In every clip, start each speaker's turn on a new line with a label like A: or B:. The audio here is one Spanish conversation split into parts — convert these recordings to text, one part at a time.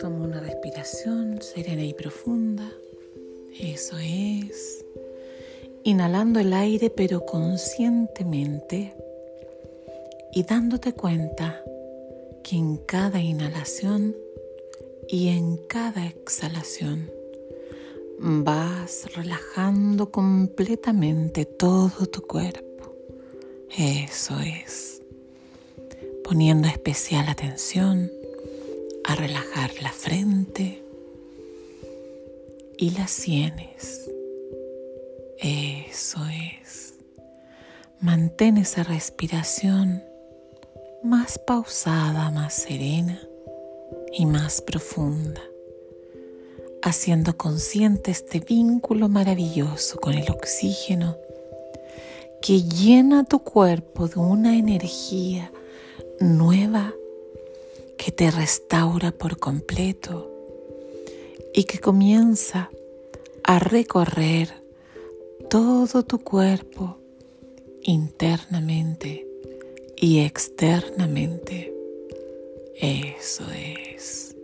A: Toma una respiración serena y profunda. Eso es. Inhalando el aire pero conscientemente y dándote cuenta que en cada inhalación y en cada exhalación vas relajando completamente todo tu cuerpo. Eso es. Poniendo especial atención a relajar la frente y las sienes. Eso es. Mantén esa respiración más pausada, más serena y más profunda, haciendo consciente este vínculo maravilloso con el oxígeno que llena tu cuerpo de una energía nueva que te restaura por completo y que comienza a recorrer todo tu cuerpo internamente y externamente. Eso es.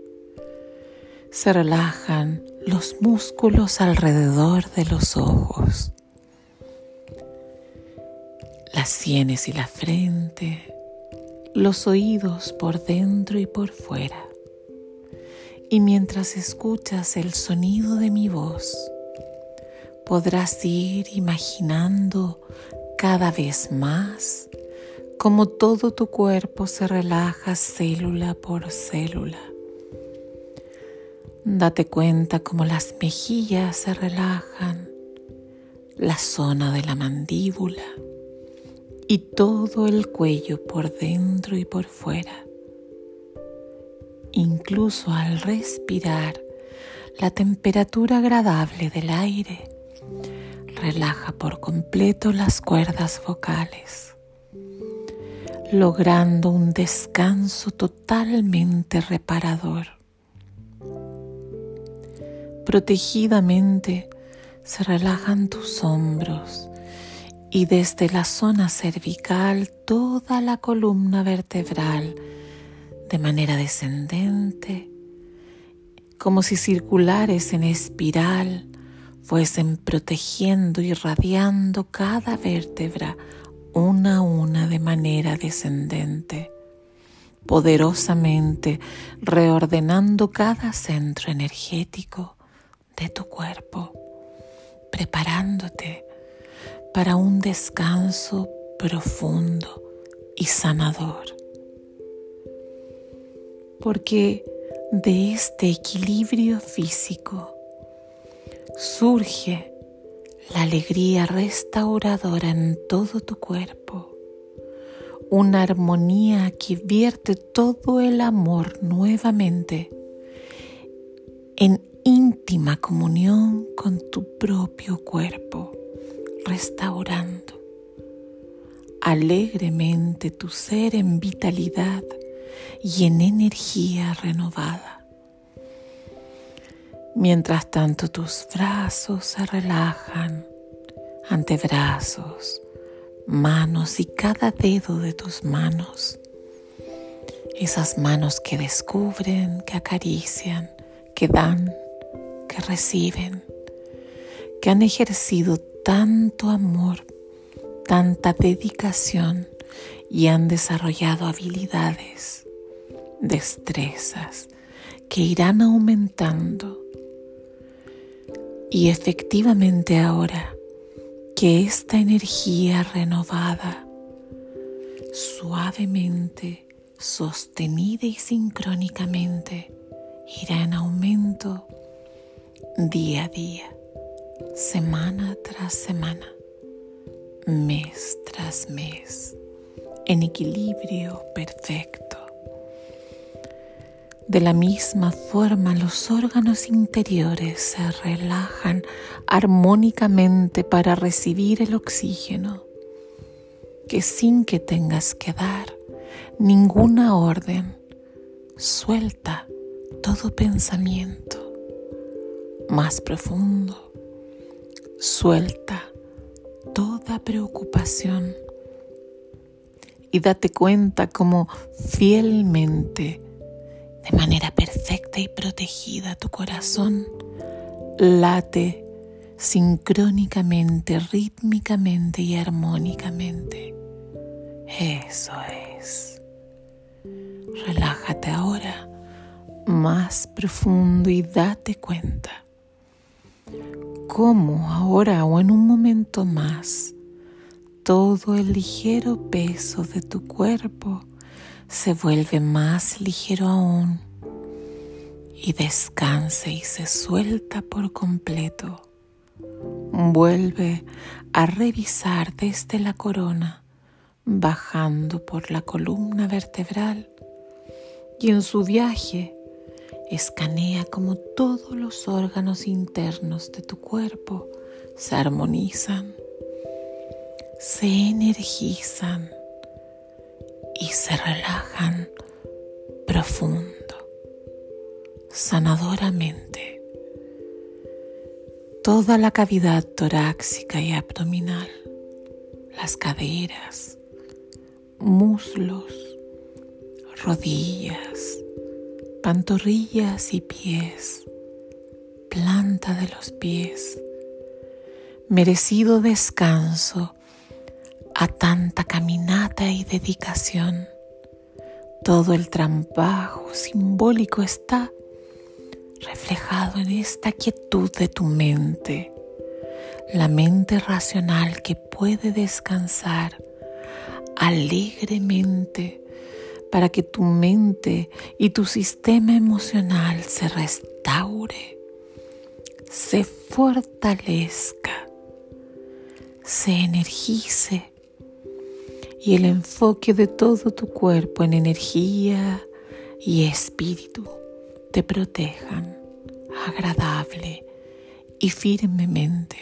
A: Se relajan los músculos alrededor de los ojos, las sienes y la frente, los oídos por dentro y por fuera. Y mientras escuchas el sonido de mi voz, podrás ir imaginando cada vez más cómo todo tu cuerpo se relaja célula por célula. Date cuenta cómo las mejillas se relajan, la zona de la mandíbula y todo el cuello por dentro y por fuera. Incluso al respirar, la temperatura agradable del aire relaja por completo las cuerdas vocales, logrando un descanso totalmente reparador. Protegidamente se relajan tus hombros, y desde la zona cervical toda la columna vertebral de manera descendente, como si circulares en espiral fuesen protegiendo y radiando cada vértebra una a una de manera descendente, poderosamente reordenando cada centro energético de tu cuerpo, preparándote para un descanso profundo y sanador. Porque de este equilibrio físico surge la alegría restauradora en todo tu cuerpo, una armonía que vierte todo el amor nuevamente en íntima comunión con tu propio cuerpo restaurando alegremente tu ser en vitalidad y en energía renovada. Mientras tanto tus brazos se relajan, antebrazos, manos y cada dedo de tus manos. Esas manos que descubren, que acarician, que dan, que reciben, que han ejercido tanto amor, tanta dedicación y han desarrollado habilidades, destrezas que irán aumentando. Y efectivamente ahora que esta energía renovada, suavemente, sostenida y sincrónicamente, irá en aumento día a día semana tras semana, mes tras mes, en equilibrio perfecto. De la misma forma, los órganos interiores se relajan armónicamente para recibir el oxígeno, que sin que tengas que dar ninguna orden, suelta todo pensamiento más profundo Suelta toda preocupación y date cuenta cómo fielmente, de manera perfecta y protegida, tu corazón late sincrónicamente, rítmicamente y armónicamente. Eso es. Relájate ahora más profundo y date cuenta cómo ahora o en un momento más todo el ligero peso de tu cuerpo se vuelve más ligero aún y descansa y se suelta por completo. Vuelve a revisar desde la corona, bajando por la columna vertebral y en su viaje escanea como todos los órganos internos de tu cuerpo se armonizan, se energizan y se relajan profundo, sanadoramente. Toda la cavidad torácica y abdominal, las caderas, muslos, rodillas, pantorrillas y pies, planta de los pies, merecido descanso a tanta caminata y dedicación. Todo el trabajo simbólico está reflejado en esta quietud de tu mente, la mente racional que puede descansar alegremente para que tu mente y tu sistema emocional se restaure, se fortalezca, se energice y el enfoque de todo tu cuerpo en energía y espíritu te protejan agradable y firmemente.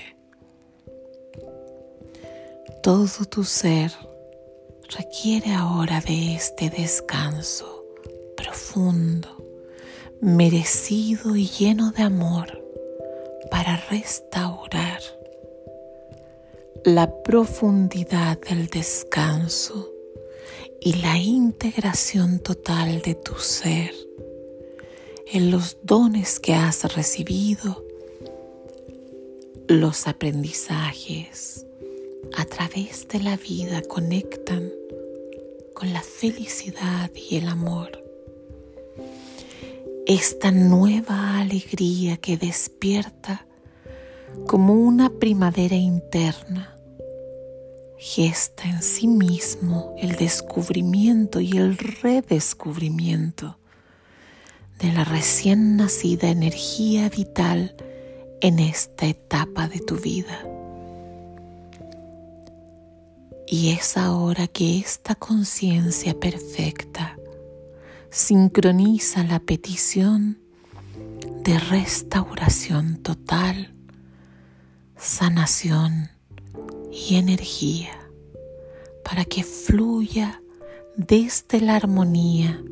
A: Todo tu ser requiere ahora de este descanso profundo, merecido y lleno de amor para restaurar la profundidad del descanso y la integración total de tu ser en los dones que has recibido, los aprendizajes a través de la vida conectan con la felicidad y el amor. Esta nueva alegría que despierta como una primavera interna gesta en sí mismo el descubrimiento y el redescubrimiento de la recién nacida energía vital en esta etapa de tu vida. Y es ahora que esta conciencia perfecta sincroniza la petición de restauración total, sanación y energía para que fluya desde la armonía,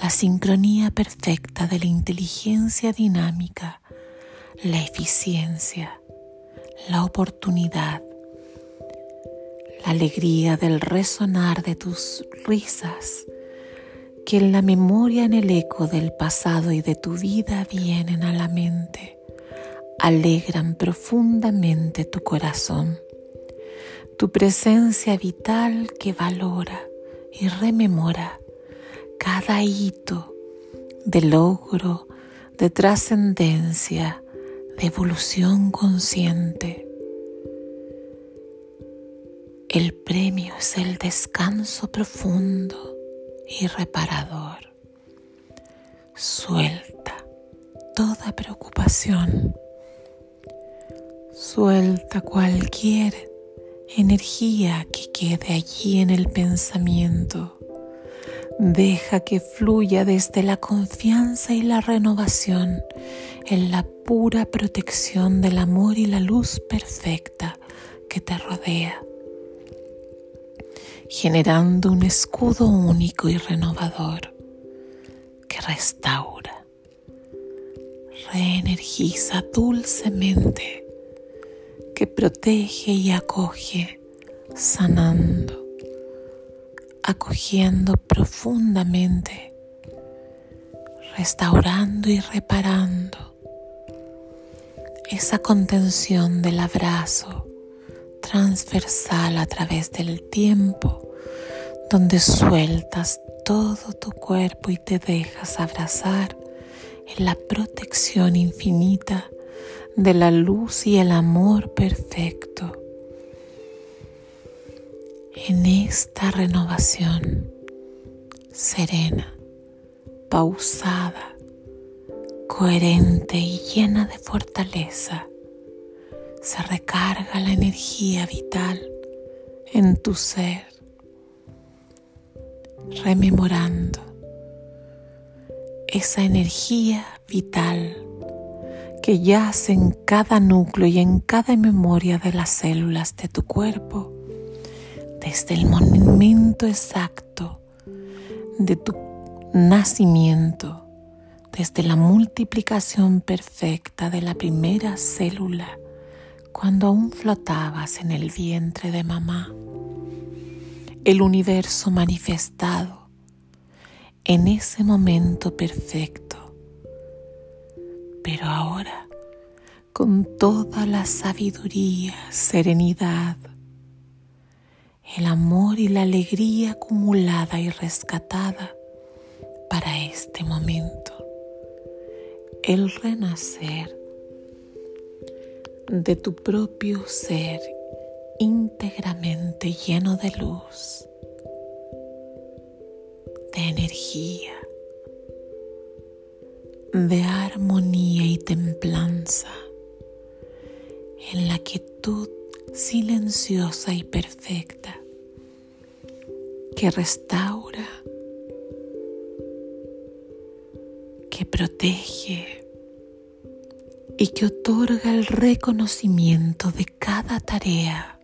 A: la sincronía perfecta de la inteligencia dinámica, la eficiencia, la oportunidad, la alegría del resonar de tus risas, que en la memoria, en el eco del pasado y de tu vida vienen a la mente, alegran profundamente tu corazón, tu presencia vital que valora y rememora cada hito de logro, de trascendencia, de evolución consciente el premio es el descanso profundo y reparador. Suelta toda preocupación. Suelta cualquier energía que quede allí en el pensamiento. Deja que fluya desde la confianza y la renovación en la pura protección del amor y la luz perfecta que te rodea generando un escudo único y renovador que restaura, reenergiza dulcemente, que protege y acoge, sanando, acogiendo profundamente, restaurando y reparando esa contención del abrazo transversal a través del tiempo, donde sueltas todo tu cuerpo y te dejas abrazar en la protección infinita de la luz y el amor perfecto. En esta renovación serena, pausada, coherente y llena de fortaleza, se recarga la energía vital en tu ser, rememorando esa energía vital que yace en cada núcleo y en cada memoria de las células de tu cuerpo, desde el momento exacto de tu nacimiento, desde la multiplicación perfecta de la primera célula, cuando aún flotabas en el vientre de mamá, el universo manifestado en ese momento perfecto. Pero ahora con toda la sabiduría, serenidad, el amor y la alegría acumulada y rescatada para este momento, el renacer de tu propio ser íntegramente lleno de luz, de energía, de armonía y templanza, en la quietud silenciosa y perfecta que restaura, que protege y que otorga el reconocimiento de cada tarea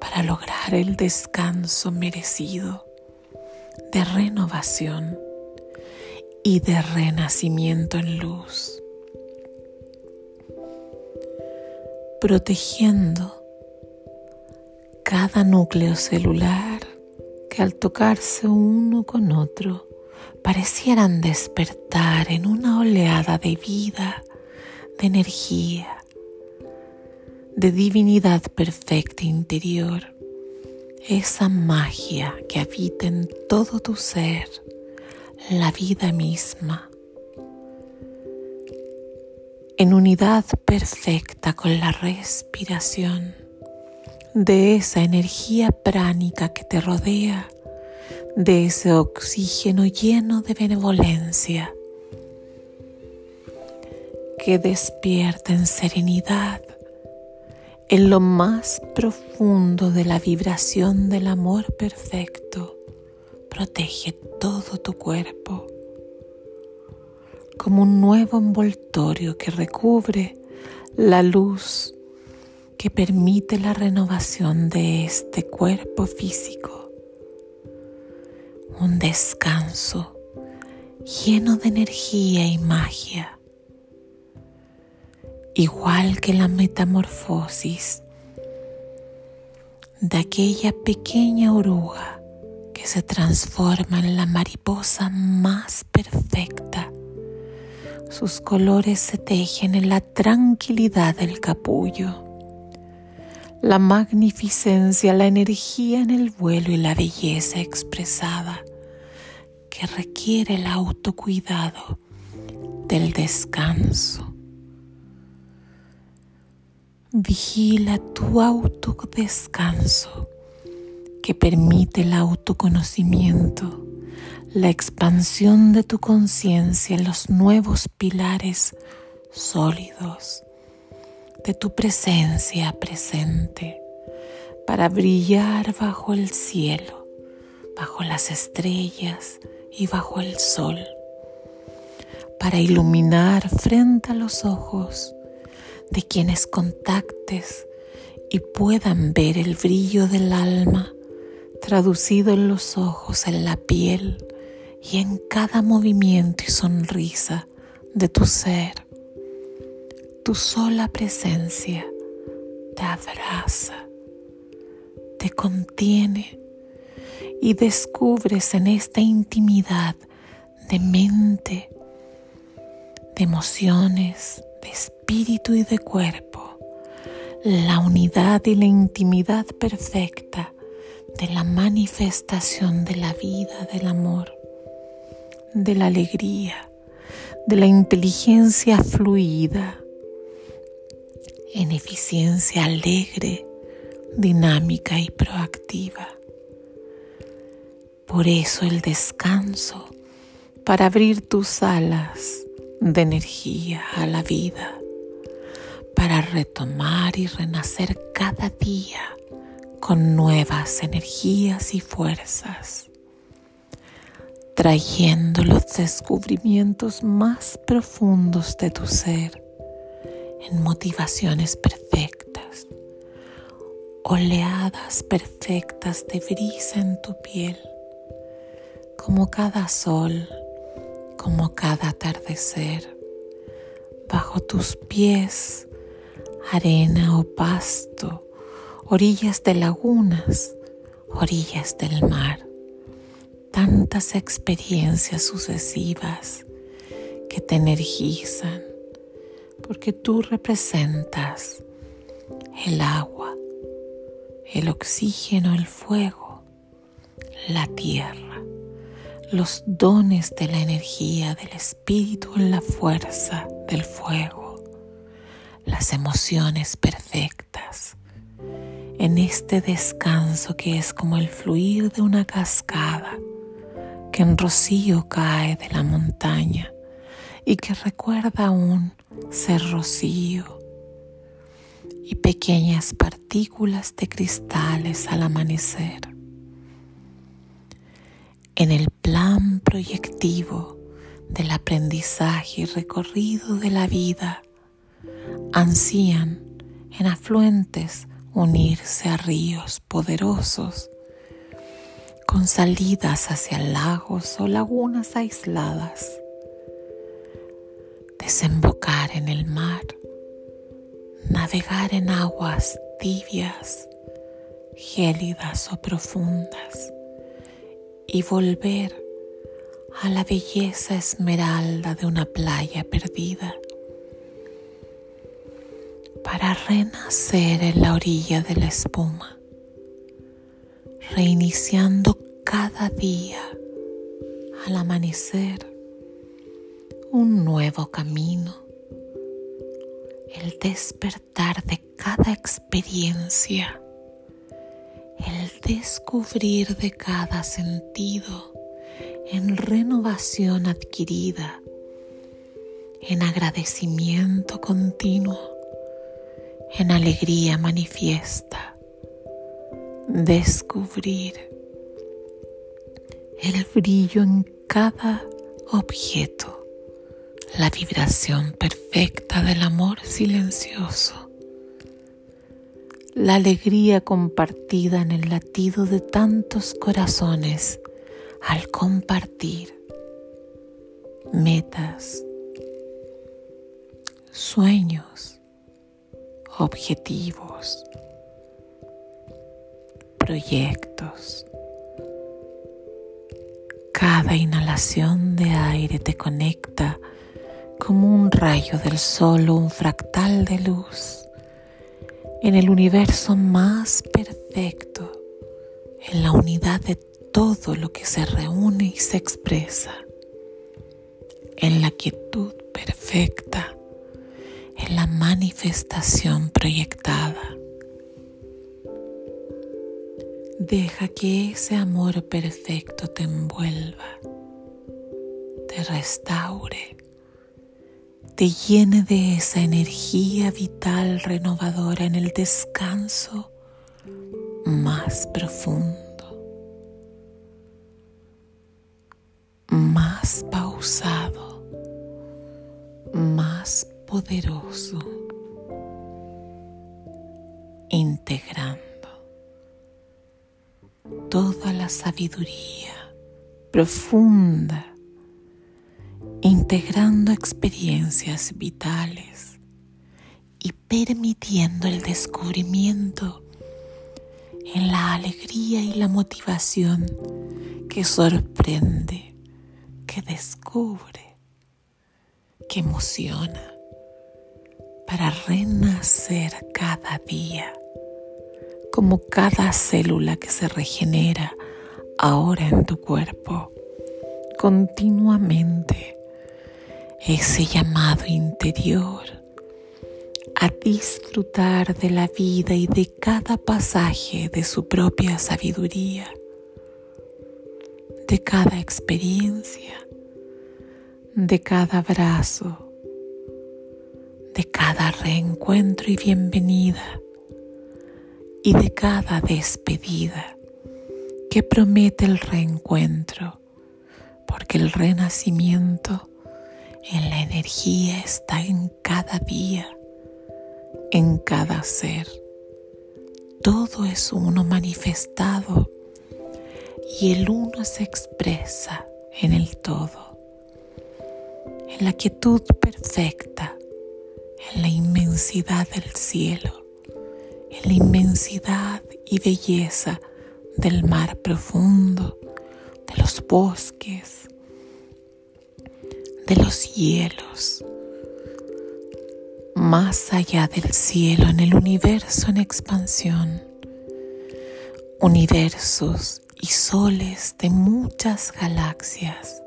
A: para lograr el descanso merecido de renovación y de renacimiento en luz, protegiendo cada núcleo celular que al tocarse uno con otro parecieran despertar en una oleada de vida, de energía, de divinidad perfecta interior, esa magia que habita en todo tu ser la vida misma, en unidad perfecta con la respiración de esa energía pránica que te rodea, de ese oxígeno lleno de benevolencia que despierta en serenidad en lo más profundo de la vibración del amor perfecto protege todo tu cuerpo como un nuevo envoltorio que recubre la luz que permite la renovación de este cuerpo físico. Un descanso lleno de energía y magia, igual que la metamorfosis de aquella pequeña oruga que se transforma en la mariposa más perfecta. Sus colores se tejen en la tranquilidad del capullo. La magnificencia, la energía en el vuelo y la belleza expresada que requiere el autocuidado del descanso. Vigila tu autodescanso que permite el autoconocimiento, la expansión de tu conciencia en los nuevos pilares sólidos de tu presencia presente para brillar bajo el cielo, bajo las estrellas y bajo el sol, para iluminar frente a los ojos de quienes contactes y puedan ver el brillo del alma traducido en los ojos, en la piel y en cada movimiento y sonrisa de tu ser. Tu sola presencia te abraza, te contiene y descubres en esta intimidad de mente, de emociones, de espíritu y de cuerpo, la unidad y la intimidad perfecta de la manifestación de la vida, del amor, de la alegría, de la inteligencia fluida, en eficiencia alegre, dinámica y proactiva. Por eso el descanso, para abrir tus alas de energía a la vida, para retomar y renacer cada día con nuevas energías y fuerzas, trayendo los descubrimientos más profundos de tu ser en motivaciones perfectas, oleadas perfectas de brisa en tu piel, como cada sol, como cada atardecer, bajo tus pies, arena o pasto, orillas de lagunas, orillas del mar, tantas experiencias sucesivas que te energizan, porque tú representas el agua, el oxígeno, el fuego, la tierra, los dones de la energía del espíritu en la fuerza del fuego, las emociones perfectas, en este descanso que es como el fluir de una cascada que en rocío cae de la montaña y que recuerda aún ser rocío y pequeñas partículas de cristales al amanecer. En el plan proyectivo del aprendizaje y recorrido de la vida, ansían en afluentes unirse a ríos poderosos con salidas hacia lagos o lagunas aisladas desembocar en el mar, navegar en aguas tibias, gélidas o profundas y volver a la belleza esmeralda de una playa perdida para renacer en la orilla de la espuma, reiniciando cada día al amanecer un nuevo camino, el despertar de cada experiencia, el descubrir de cada sentido en renovación adquirida, en agradecimiento continuo, en alegría manifiesta, descubrir el brillo en cada objeto. La vibración perfecta del amor silencioso, la alegría compartida en el latido de tantos corazones al compartir metas, sueños, objetivos, proyectos. Cada inhalación de aire te conecta como un rayo del sol o un fractal de luz en el universo más perfecto, en la unidad de todo lo que se reúne y se expresa, en la quietud perfecta, en la manifestación proyectada. Deja que ese amor perfecto te envuelva, te restaure te llene de esa energía vital renovadora en el descanso más profundo, más pausado, más poderoso, integrando toda la sabiduría profunda integrando experiencias vitales y permitiendo el descubrimiento en la alegría y la motivación que sorprende, que descubre, que emociona para renacer cada día, como cada célula que se regenera ahora en tu cuerpo, continuamente, ese llamado interior a disfrutar de la vida y de cada pasaje de su propia sabiduría, de cada experiencia, de cada abrazo, de cada reencuentro y bienvenida y de cada despedida que promete el reencuentro, porque el renacimiento en la energía está en cada día, en cada ser. Todo es uno manifestado y el uno se expresa en el todo, en la quietud perfecta en la inmensidad del cielo, en la inmensidad y belleza del mar profundo, de los bosques, de los hielos, más allá del cielo, en el universo en expansión, universos y soles de muchas galaxias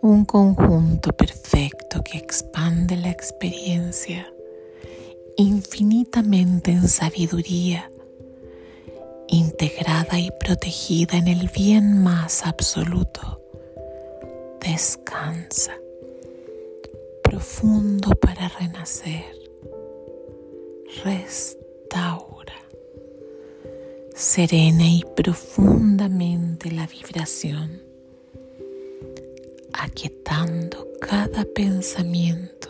A: un conjunto perfecto que expande la experiencia infinitamente en sabiduría, integrada y protegida en el bien más absoluto. Descansa, profundo para renacer, restaura, serena y profundamente la vibración aquietando cada pensamiento.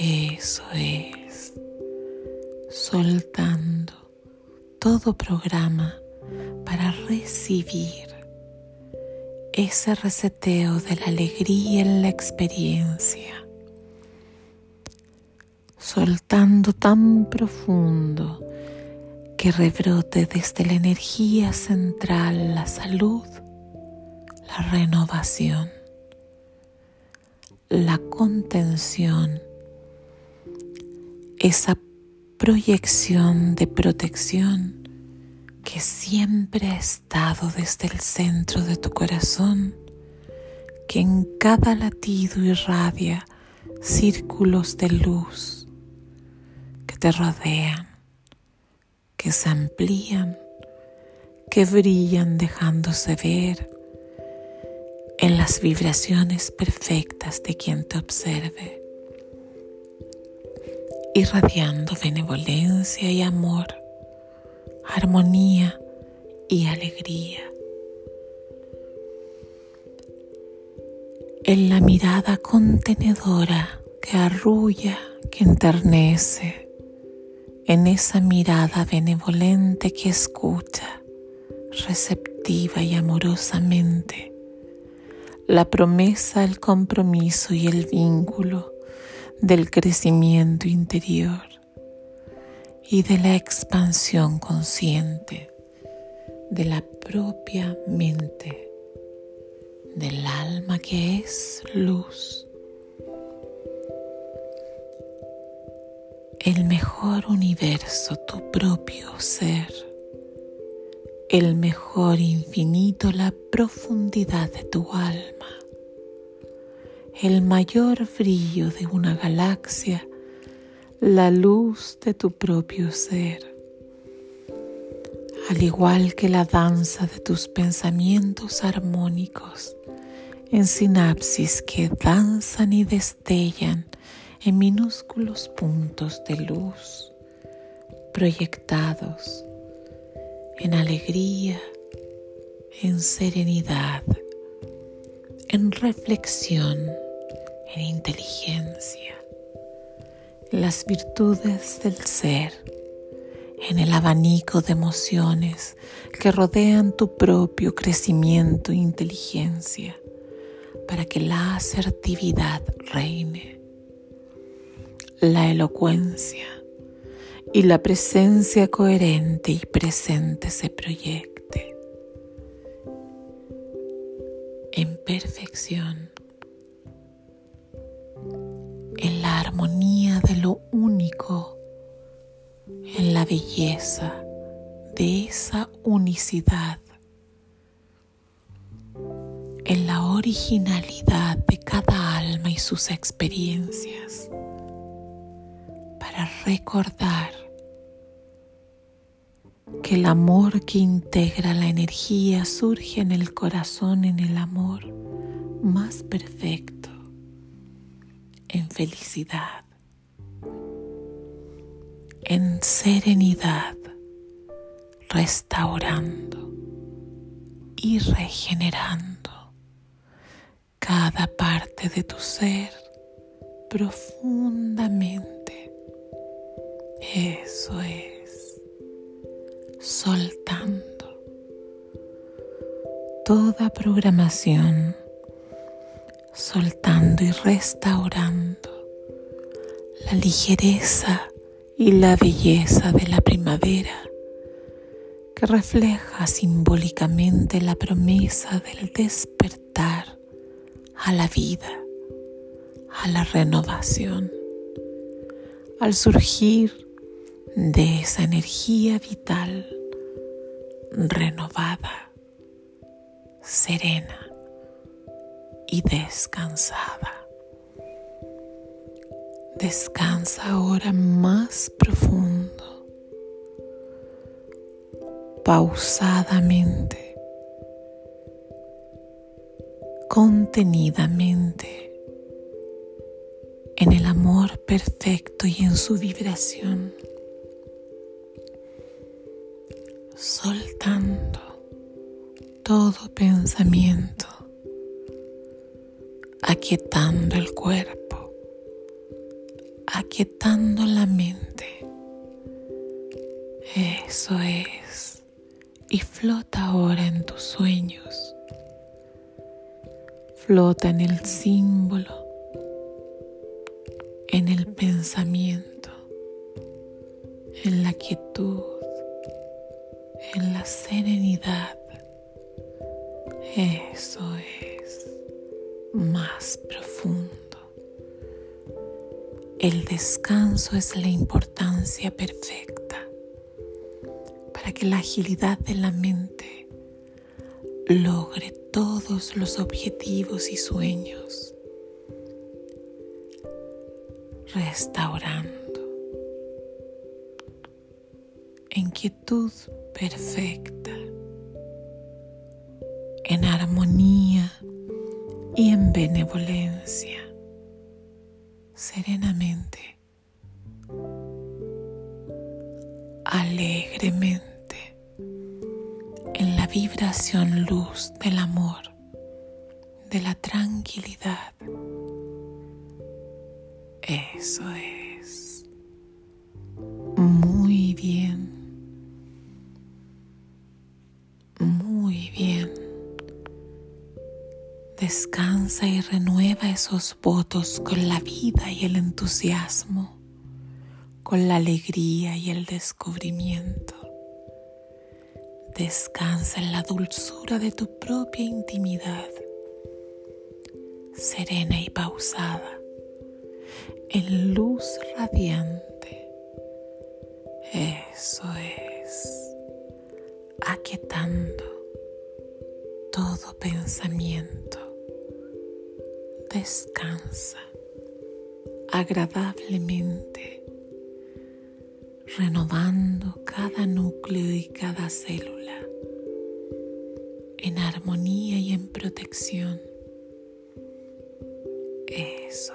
A: Eso es, soltando todo programa para recibir ese reseteo de la alegría en la experiencia, soltando tan profundo que rebrote desde la energía central la salud la renovación, la contención, esa proyección de protección que siempre ha estado desde el centro de tu corazón, que en cada latido irradia círculos de luz que te rodean, que se amplían, que brillan dejándose ver en las vibraciones perfectas de quien te observe, irradiando benevolencia y amor, armonía y alegría. En la mirada contenedora que arrulla, que enternece, en esa mirada benevolente que escucha, receptiva y amorosamente, la promesa, el compromiso y el vínculo del crecimiento interior y de la expansión consciente de la propia mente, del alma que es luz. El mejor universo, tu propio ser el mejor infinito, la profundidad de tu alma, el mayor brillo de una galaxia, la luz de tu propio ser, al igual que la danza de tus pensamientos armónicos en sinapsis que danzan y destellan en minúsculos puntos de luz proyectados en alegría, en serenidad, en reflexión, en inteligencia, en las virtudes del ser, en el abanico de emociones que rodean tu propio crecimiento e inteligencia para que la asertividad reine, la elocuencia, y la presencia coherente y presente se proyecte en perfección, en la armonía de lo único, en la belleza de esa unicidad, en la originalidad de cada alma y sus experiencias, para recordar que el amor que integra la energía surge en el corazón, en el amor más perfecto, en felicidad, en serenidad, restaurando y regenerando cada parte de tu ser profundamente. Eso es soltando toda programación, soltando y restaurando la ligereza y la belleza de la primavera que refleja simbólicamente la promesa del despertar a la vida, a la renovación, al surgir de esa energía vital renovada, serena y descansada. Descansa ahora más profundo, pausadamente, contenidamente, en el amor perfecto y en su vibración. Soltando todo pensamiento, aquietando el cuerpo, aquietando la mente. Eso es. Y flota ahora en tus sueños. Flota en el símbolo, en el pensamiento, en la quietud en la serenidad. Eso es más profundo. El descanso es la importancia perfecta para que la agilidad de la mente logre todos los objetivos y sueños, restaurando en quietud perfecta, en armonía y en benevolencia, serenamente, alegremente, en la vibración luz del amor, de la tranquilidad. Eso es. Votos con la vida y el entusiasmo, con la alegría y el descubrimiento. Descansa en la dulzura de tu propia intimidad, serena y pausada, en luz radiante. Eso es, aquietando todo pensamiento descansa agradablemente, renovando cada núcleo y cada célula en armonía y en protección. Eso